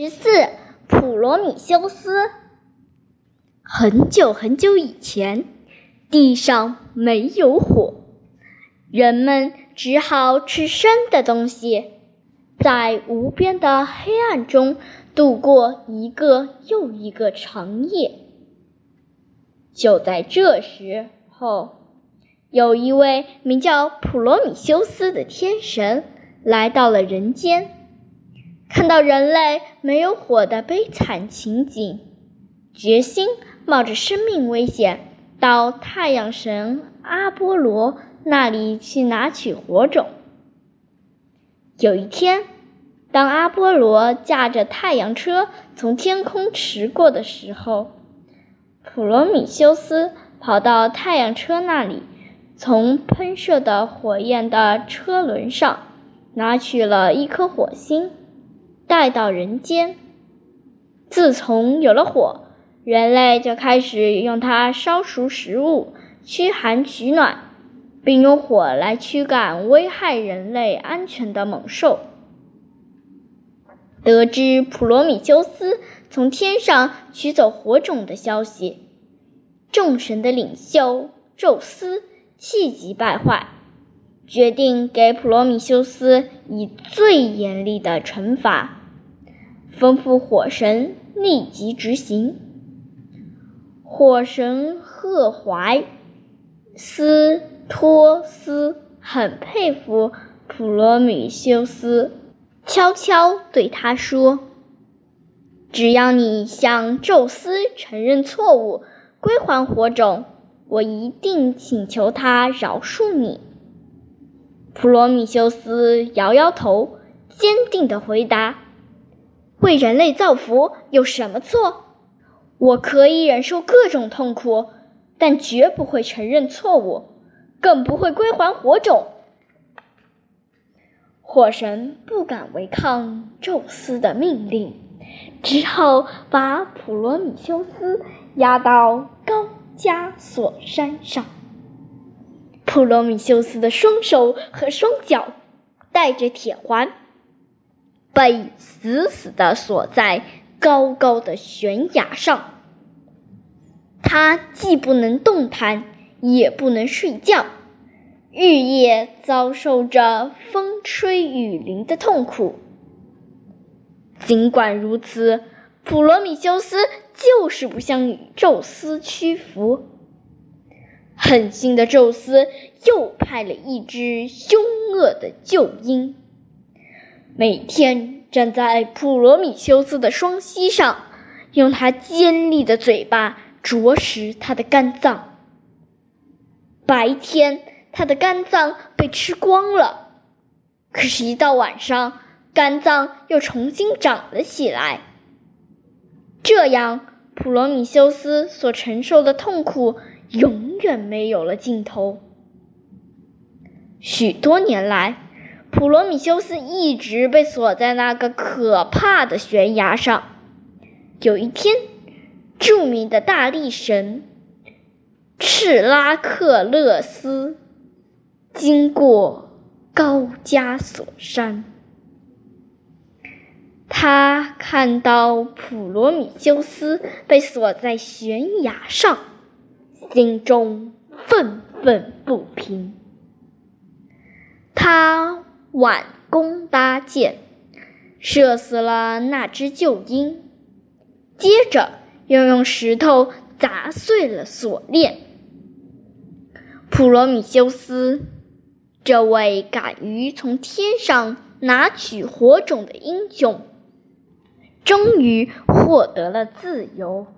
十四，普罗米修斯。很久很久以前，地上没有火，人们只好吃生的东西，在无边的黑暗中度过一个又一个长夜。就在这时候，有一位名叫普罗米修斯的天神来到了人间。看到人类没有火的悲惨情景，决心冒着生命危险到太阳神阿波罗那里去拿取火种。有一天，当阿波罗驾着太阳车从天空驰过的时候，普罗米修斯跑到太阳车那里，从喷射的火焰的车轮上拿取了一颗火星。带到人间。自从有了火，人类就开始用它烧熟食物、驱寒取暖，并用火来驱赶危害人类安全的猛兽。得知普罗米修斯从天上取走火种的消息，众神的领袖宙斯气急败坏。决定给普罗米修斯以最严厉的惩罚，吩咐火神立即执行。火神赫淮斯托斯很佩服普罗米修斯，悄悄对他说：“只要你向宙斯承认错误，归还火种，我一定请求他饶恕你。”普罗米修斯摇摇头，坚定地回答：“为人类造福有什么错？我可以忍受各种痛苦，但绝不会承认错误，更不会归还火种。”火神不敢违抗宙斯的命令，只好把普罗米修斯押到高加索山上。普罗米修斯的双手和双脚带着铁环，被死死地锁在高高的悬崖上。他既不能动弹，也不能睡觉，日夜遭受着风吹雨淋的痛苦。尽管如此，普罗米修斯就是不向宙斯屈服。狠心的宙斯又派了一只凶恶的鹫鹰，每天站在普罗米修斯的双膝上，用他尖利的嘴巴啄食他的肝脏。白天，他的肝脏被吃光了，可是，一到晚上，肝脏又重新长了起来。这样，普罗米修斯所承受的痛苦。永远没有了尽头。许多年来，普罗米修斯一直被锁在那个可怕的悬崖上。有一天，著名的大力神赤拉克勒斯经过高加索山，他看到普罗米修斯被锁在悬崖上。心中愤愤不平，他挽弓搭箭，射死了那只鹫鹰，接着又用石头砸碎了锁链。普罗米修斯，这位敢于从天上拿取火种的英雄，终于获得了自由。